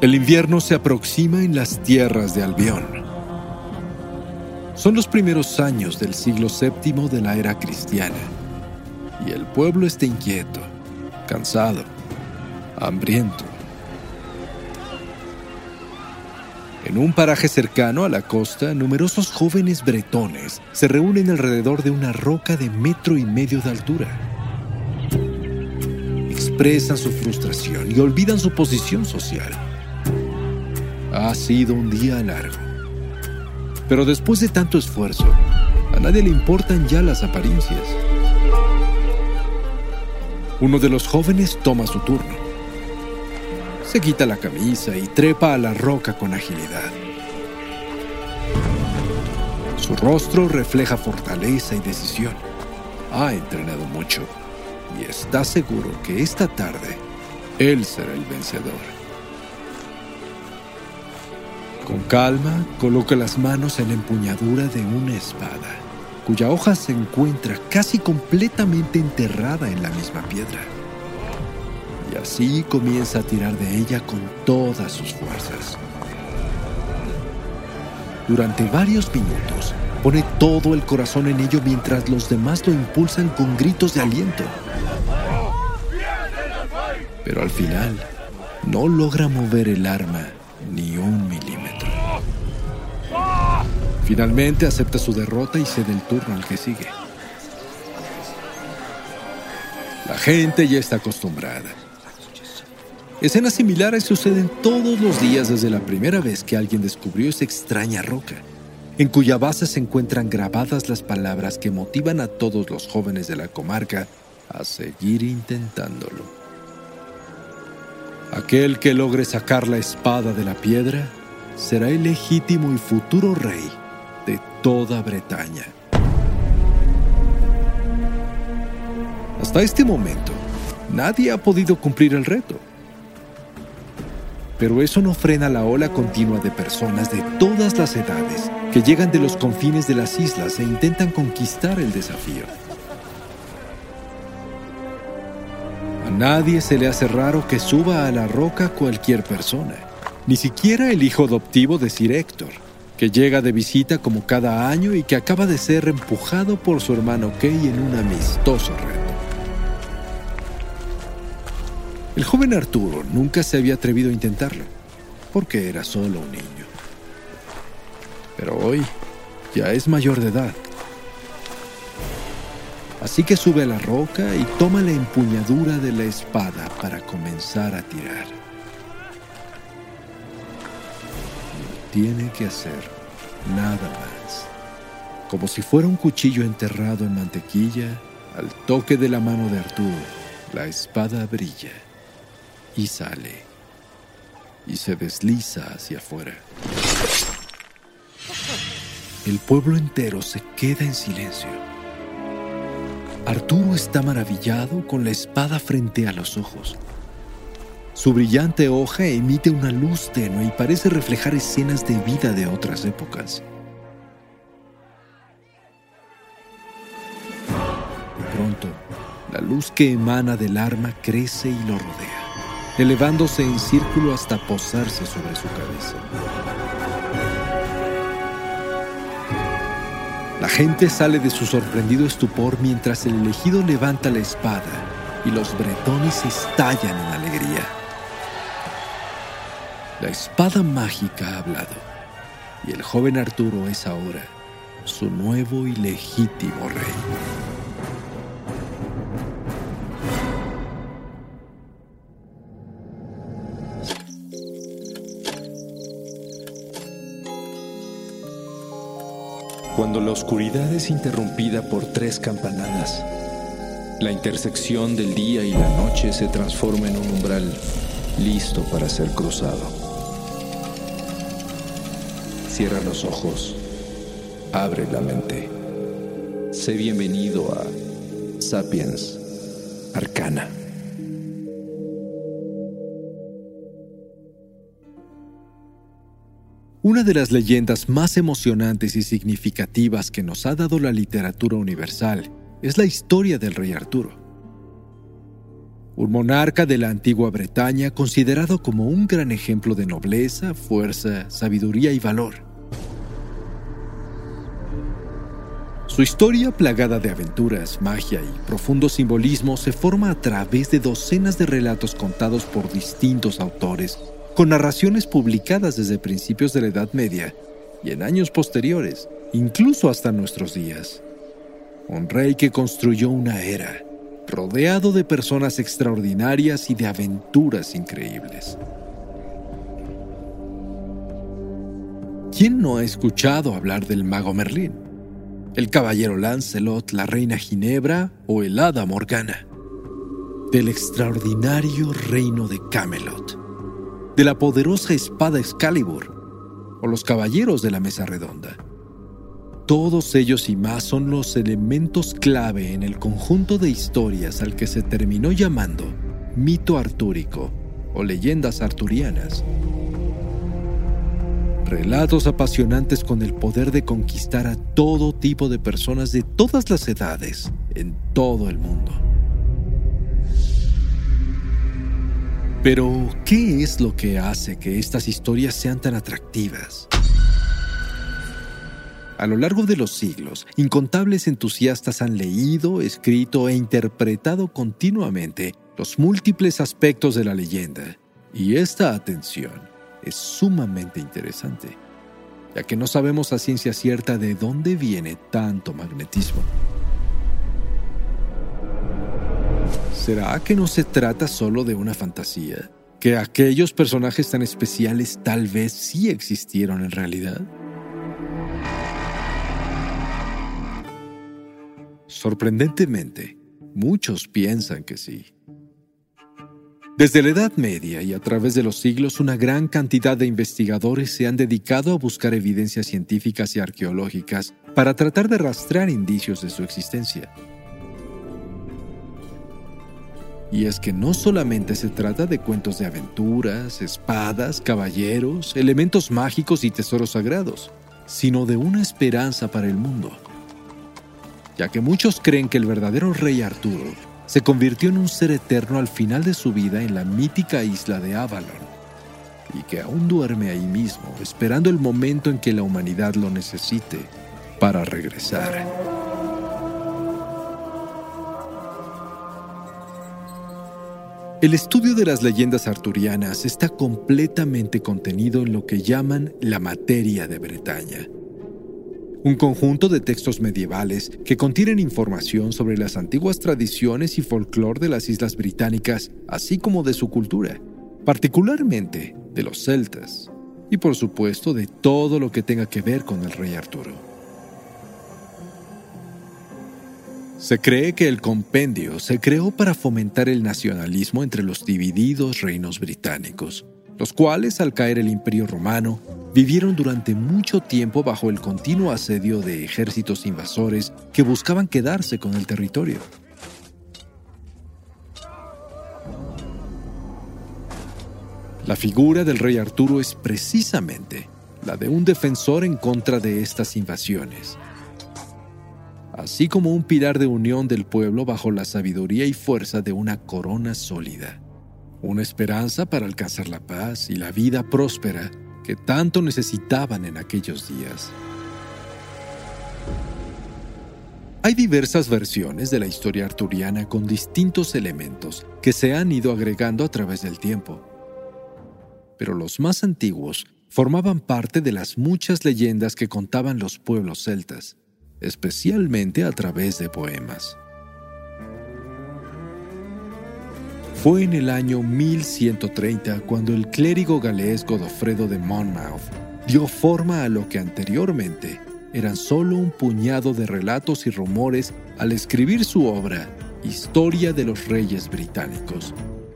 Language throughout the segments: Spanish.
El invierno se aproxima en las tierras de Albión. Son los primeros años del siglo VII de la era cristiana, y el pueblo está inquieto, cansado, hambriento. En un paraje cercano a la costa, numerosos jóvenes bretones se reúnen alrededor de una roca de metro y medio de altura. Expresan su frustración y olvidan su posición social. Ha sido un día largo. Pero después de tanto esfuerzo, a nadie le importan ya las apariencias. Uno de los jóvenes toma su turno. Se quita la camisa y trepa a la roca con agilidad. Su rostro refleja fortaleza y decisión. Ha entrenado mucho y está seguro que esta tarde él será el vencedor. Con calma, coloca las manos en la empuñadura de una espada, cuya hoja se encuentra casi completamente enterrada en la misma piedra. Y así comienza a tirar de ella con todas sus fuerzas. Durante varios minutos, pone todo el corazón en ello mientras los demás lo impulsan con gritos de aliento. Pero al final, no logra mover el arma ni un milímetro. Finalmente acepta su derrota y cede el turno al que sigue. La gente ya está acostumbrada. Escenas similares suceden todos los días desde la primera vez que alguien descubrió esa extraña roca, en cuya base se encuentran grabadas las palabras que motivan a todos los jóvenes de la comarca a seguir intentándolo. Aquel que logre sacar la espada de la piedra será el legítimo y futuro rey toda Bretaña. Hasta este momento, nadie ha podido cumplir el reto. Pero eso no frena la ola continua de personas de todas las edades que llegan de los confines de las islas e intentan conquistar el desafío. nadie se le hace raro que suba a la roca cualquier persona, ni siquiera el hijo adoptivo de Sir Héctor, que llega de visita como cada año y que acaba de ser empujado por su hermano Kay en un amistoso reto. El joven Arturo nunca se había atrevido a intentarlo, porque era solo un niño. Pero hoy ya es mayor de edad Así que sube a la roca y toma la empuñadura de la espada para comenzar a tirar. Tiene que hacer nada más. Como si fuera un cuchillo enterrado en mantequilla, al toque de la mano de Arturo, la espada brilla y sale y se desliza hacia afuera. El pueblo entero se queda en silencio Arturo está maravillado con la espada frente a los ojos. Su brillante hoja emite una luz tenue y parece reflejar escenas de vida de otras épocas. De pronto, la luz que emana del arma crece y lo rodea, elevándose en círculo hasta posarse sobre su cabeza. La gente sale de su sorprendido estupor mientras el elegido levanta la espada y los bretones estallan en alegría. La espada mágica ha hablado y el joven Arturo es ahora su nuevo y legítimo rey. cuando la oscuridad es interrumpida por tres campanadas. La intersección del día y la noche se transforma en un umbral listo para ser cruzado. Cierra los ojos, abre la mente. Sé bienvenido a Sapiens Arcana. Una de las leyendas más emocionantes y significativas que nos ha dado la literatura universal es la historia del rey Arturo. Un monarca de la antigua Bretaña considerado como un gran ejemplo de nobleza, fuerza, sabiduría y valor. Su historia plagada de aventuras, magia y profundo simbolismo se forma a través de docenas de relatos contados por distintos autores, con narraciones publicadas desde principios de la Edad Media y en años posteriores, incluso hasta nuestros días. Un rey que construyó una era, rodeado de personas extraordinarias y de aventuras increíbles. ¿Quién no ha escuchado hablar del mago Merlín? el caballero Lancelot, la reina Ginebra o el hada Morgana. Del extraordinario reino de Camelot, de la poderosa espada Excalibur o los caballeros de la mesa redonda. Todos ellos y más son los elementos clave en el conjunto de historias al que se terminó llamando mito artúrico o leyendas arturianas Relatos apasionantes con el poder de conquistar a todo tipo de personas de todas las edades en todo el mundo. Pero, ¿qué es lo que hace que estas historias sean tan atractivas? A lo largo de los siglos, incontables entusiastas han leído, escrito e interpretado continuamente los múltiples aspectos de la leyenda. Y esta atención es sumamente interesante, ya que no sabemos a ciencia cierta de dónde viene tanto magnetismo. ¿Será que no se trata solo de una fantasía? ¿Que aquellos personajes tan especiales tal vez sí existieron en realidad? Sorprendentemente, muchos piensan que sí. Desde la Edad Media y a través de los siglos, una gran cantidad de investigadores se han dedicado a buscar evidencias científicas y arqueológicas para tratar de rastrear indicios de su existencia. Y es que no solamente se trata de cuentos de aventuras, espadas, caballeros, elementos mágicos y tesoros sagrados, sino de una esperanza para el mundo. Ya que muchos creen que el verdadero rey Arturo se convirtió en un ser eterno al final de su vida en la mítica isla de Avalon, y que aún duerme ahí mismo, esperando el momento en que la humanidad lo necesite para regresar. El estudio de las leyendas arturianas está completamente contenido en lo que llaman la materia de Bretaña, un conjunto de textos medievales que contienen información sobre las antiguas tradiciones y folclore de las islas británicas, así como de su cultura, particularmente de los celtas, y por supuesto de todo lo que tenga que ver con el rey Arturo. Se cree que el compendio se creó para fomentar el nacionalismo entre los divididos reinos británicos, los cuales al caer el imperio romano vivieron durante mucho tiempo bajo el continuo asedio de ejércitos invasores que buscaban quedarse con el territorio. La figura del rey Arturo es precisamente la de un defensor en contra de estas invasiones, así como un pilar de unión del pueblo bajo la sabiduría y fuerza de una corona sólida, una esperanza para alcanzar la paz y la vida próspera que tanto necesitaban en aquellos días. Hay diversas versiones de la historia arturiana con distintos elementos que se han ido agregando a través del tiempo. Pero los más antiguos formaban parte de las muchas leyendas que contaban los pueblos celtas, especialmente a través de poemas. Fue en el año 1130 cuando el clérigo galés Godofredo de Monmouth dio forma a lo que anteriormente eran solo un puñado de relatos y rumores al escribir su obra Historia de los Reyes Británicos,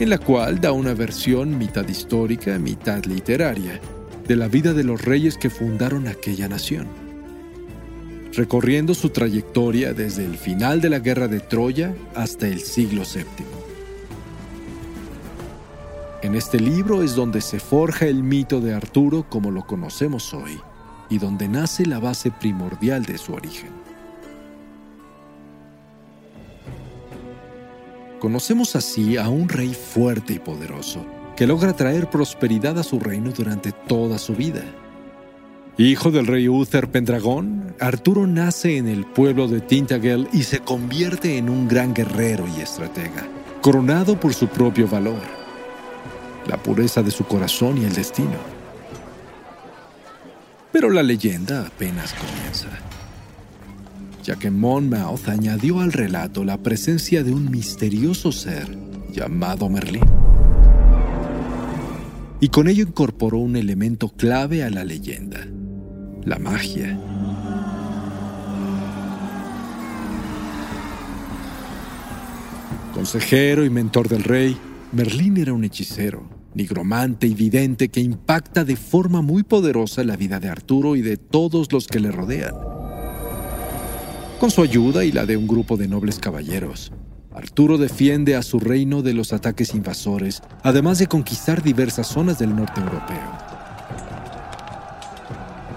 en la cual da una versión mitad histórica, mitad literaria, de la vida de los reyes que fundaron aquella nación, recorriendo su trayectoria desde el final de la Guerra de Troya hasta el siglo VII. En este libro es donde se forja el mito de Arturo como lo conocemos hoy y donde nace la base primordial de su origen. conocemos así a un rey fuerte y poderoso, que logra traer prosperidad a su reino durante toda su vida. Hijo del rey Uther Pendragón, Arturo nace en el pueblo de Tintagel y se convierte en un gran guerrero y estratega, coronado por su propio valor, la pureza de su corazón y el destino. Pero la leyenda apenas comienza, ya que Monmouth añadió al relato la presencia de un misterioso ser llamado Merlín. Y con ello incorporó un elemento clave a la leyenda la magia. Consejero y mentor del rey, Merlín era un hechicero, nigromante y vidente que impacta de forma muy poderosa la vida de Arturo y de todos los que le rodean. Con su ayuda y la de un grupo de nobles caballeros, Arturo defiende a su reino de los ataques invasores, además de conquistar diversas zonas del norte europeo.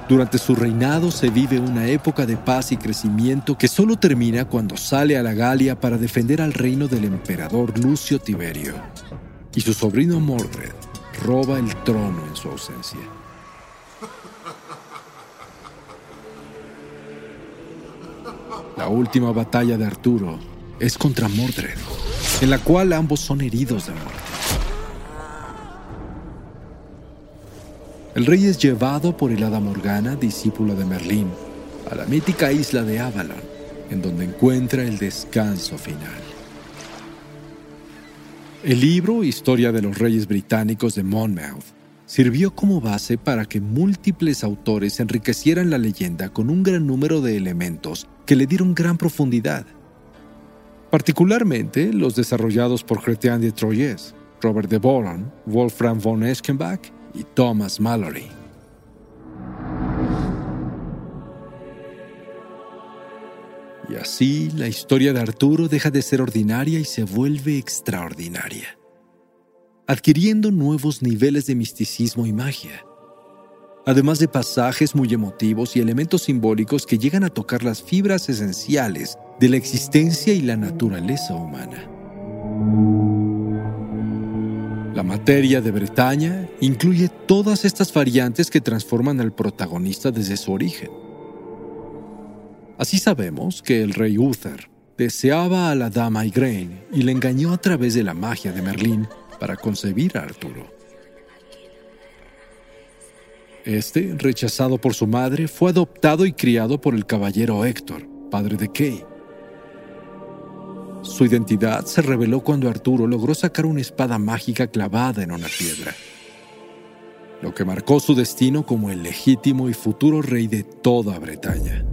Durante su reinado se vive una época de paz y crecimiento que solo termina cuando sale a la Galia para defender al reino del emperador Lucio Tiberio. Y su sobrino Mordred roba el trono en su ausencia. La última batalla de Arturo es contra Mordred, en la cual ambos son heridos de muerte. El rey es llevado por el hada Morgana, discípula de Merlín, a la mítica isla de Avalon, en donde encuentra el descanso final. El libro Historia de los Reyes Británicos de Monmouth sirvió como base para que múltiples autores enriquecieran la leyenda con un gran número de elementos que le dieron gran profundidad, particularmente los desarrollados por Chrétien de Troyes, Robert de Boron, Wolfram von Eschenbach y Thomas Mallory. Y así la historia de Arturo deja de ser ordinaria y se vuelve extraordinaria, adquiriendo nuevos niveles de misticismo y magia, además de pasajes muy emotivos y elementos simbólicos que llegan a tocar las fibras esenciales de la existencia y la naturaleza humana. La materia de Bretaña incluye todas estas variantes que transforman al protagonista desde su origen. Así sabemos que el rey Uther deseaba a la dama Igraine y le engañó a través de la magia de Merlín para concebir a Arturo. Este, rechazado por su madre, fue adoptado y criado por el caballero Héctor, padre de Kay, su identidad se reveló cuando Arturo logró sacar una espada mágica clavada en una piedra, lo que marcó su destino como el legítimo y futuro rey de toda Bretaña.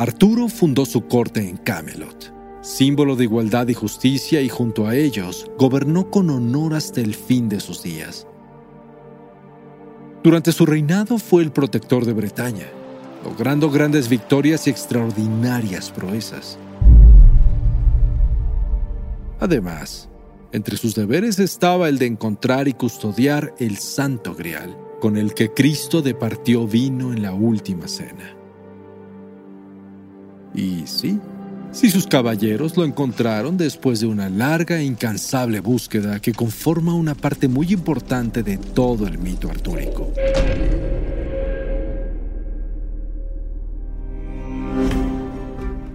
Arturo fundó su corte en Camelot, símbolo de igualdad y justicia, y junto a ellos gobernó con honor hasta el fin de sus días. Durante su reinado fue el protector de Bretaña, logrando grandes victorias y extraordinarias proezas. Además, entre sus deberes estaba el de encontrar y custodiar el Santo Grial, con el que Cristo departió vino en la última cena. Y sí, si sus caballeros lo encontraron después de una larga e incansable búsqueda que conforma una parte muy importante de todo el mito artúrico.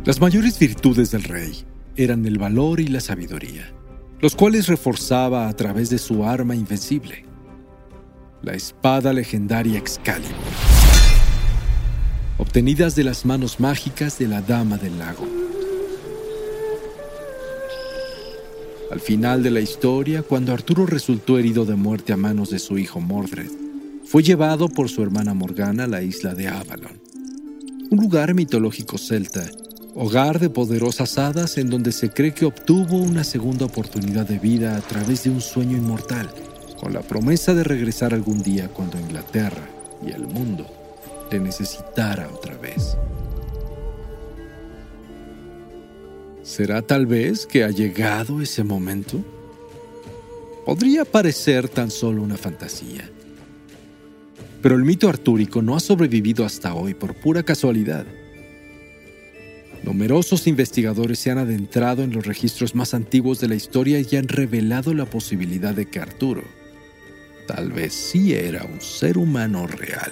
Las mayores virtudes del rey eran el valor y la sabiduría, los cuales reforzaba a través de su arma invencible, la espada legendaria Excalibur, obtenidas de las manos mágicas de la Dama del Lago. Al final de la historia, cuando Arturo resultó herido de muerte a manos de su hijo Mordred, fue llevado por su hermana Morgana a la isla de Avalon, un lugar mitológico celta hogar de poderosas hadas en donde se cree que obtuvo una segunda oportunidad de vida a través de un sueño inmortal, con la promesa de regresar algún día cuando Inglaterra y el mundo le necesitara otra vez. ¿Será tal vez que ha llegado ese momento? Podría parecer tan solo una fantasía. Pero el mito artúrico no ha sobrevivido hasta hoy por pura casualidad Numerosos investigadores se han adentrado en los registros más antiguos de la historia y han revelado la posibilidad de que Arturo tal vez sí era un ser humano real.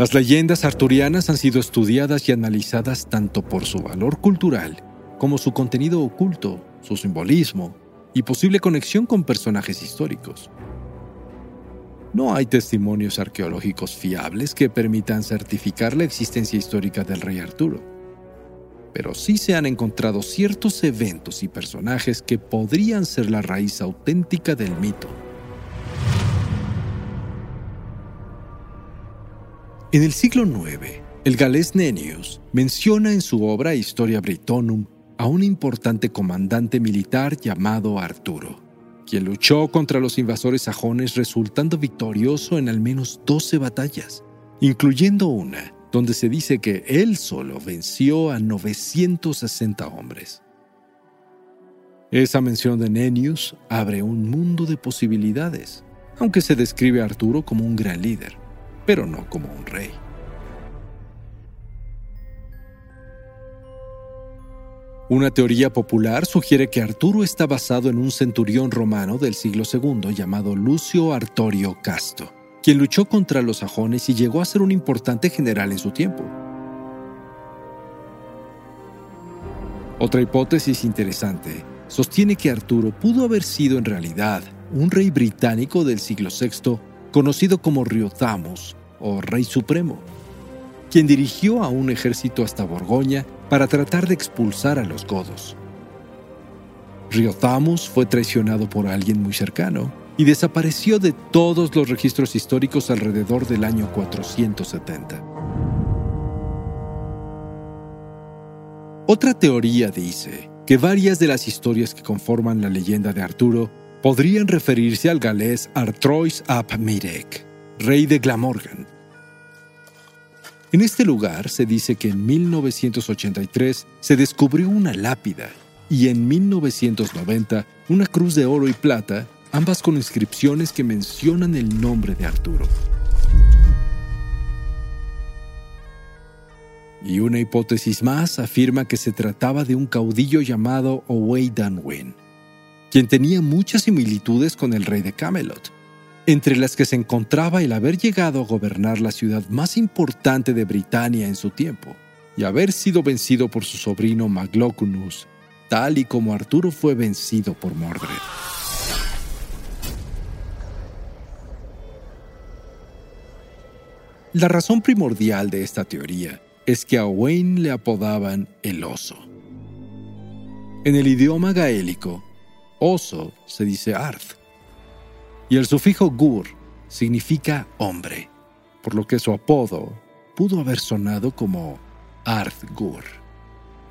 Las leyendas arturianas han sido estudiadas y analizadas tanto por su valor cultural como su contenido oculto, su simbolismo y posible conexión con personajes históricos. No hay testimonios arqueológicos fiables que permitan certificar la existencia histórica del rey Arturo, pero sí se han encontrado ciertos eventos y personajes que podrían ser la raíz auténtica del mito. En el siglo IX, el galés Nennius menciona en su obra Historia Britonum a un importante comandante militar llamado Arturo quien luchó contra los invasores sajones resultando victorioso en al menos 12 batallas, incluyendo una donde se dice que él solo venció a 960 hombres. Esa mención de Nennius abre un mundo de posibilidades, aunque se describe a Arturo como un gran líder, pero no como un rey. Una teoría popular sugiere que Arturo está basado en un centurión romano del siglo II llamado Lucio Artorio Casto, quien luchó contra los sajones y llegó a ser un importante general en su tiempo. Otra hipótesis interesante sostiene que Arturo pudo haber sido en realidad un rey británico del siglo VI conocido como Riothamos o Rey Supremo, quien dirigió a un ejército hasta Borgoña para tratar de expulsar a los godos. Riothamos fue traicionado por alguien muy cercano y desapareció de todos los registros históricos alrededor del año 470. Otra teoría dice que varias de las historias que conforman la leyenda de Arturo podrían referirse al galés Artrois ap Mirek, rey de Glamorgan, en este lugar se dice que en 1983 se descubrió una lápida y en 1990 una cruz de oro y plata, ambas con inscripciones que mencionan el nombre de Arturo. Y una hipótesis más afirma que se trataba de un caudillo llamado Owey Danwin, quien tenía muchas similitudes con el rey de Camelot, entre las que se encontraba el haber llegado a gobernar la ciudad más importante de Britania en su tiempo, y haber sido vencido por su sobrino Maglocunus, tal y como Arturo fue vencido por Mordred. La razón primordial de esta teoría es que a Wayne le apodaban el oso. En el idioma gaélico, oso se dice arth, y el sufijo gur significa hombre, por lo que su apodo pudo haber sonado como Gur,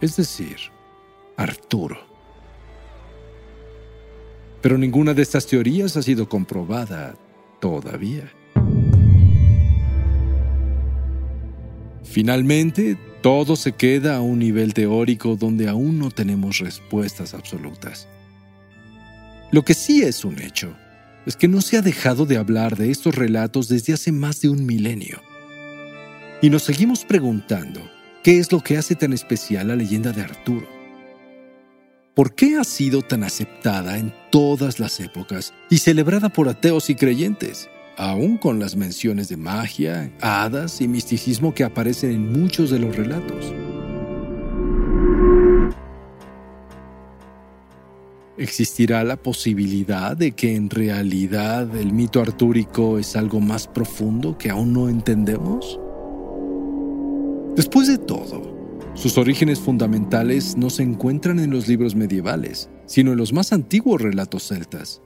es decir, Arturo. Pero ninguna de estas teorías ha sido comprobada todavía. Finalmente, todo se queda a un nivel teórico donde aún no tenemos respuestas absolutas. Lo que sí es un hecho es que no se ha dejado de hablar de estos relatos desde hace más de un milenio. Y nos seguimos preguntando, ¿qué es lo que hace tan especial la leyenda de Arturo? ¿Por qué ha sido tan aceptada en todas las épocas y celebrada por ateos y creyentes, aún con las menciones de magia, hadas y misticismo que aparecen en muchos de los relatos? ¿Existirá la posibilidad de que en realidad el mito artúrico es algo más profundo que aún no entendemos? Después de todo, sus orígenes fundamentales no se encuentran en los libros medievales, sino en los más antiguos relatos celtas.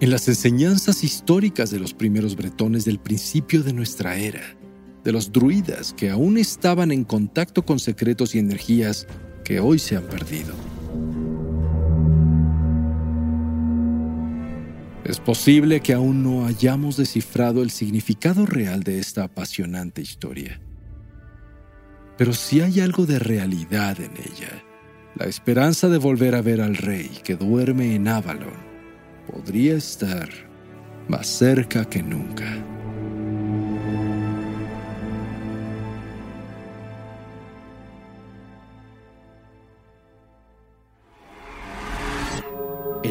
En las enseñanzas históricas de los primeros bretones del principio de nuestra era, de los druidas que aún estaban en contacto con secretos y energías que hoy se han perdido. Es posible que aún no hayamos descifrado el significado real de esta apasionante historia. Pero si hay algo de realidad en ella, la esperanza de volver a ver al rey que duerme en Avalon podría estar más cerca que nunca.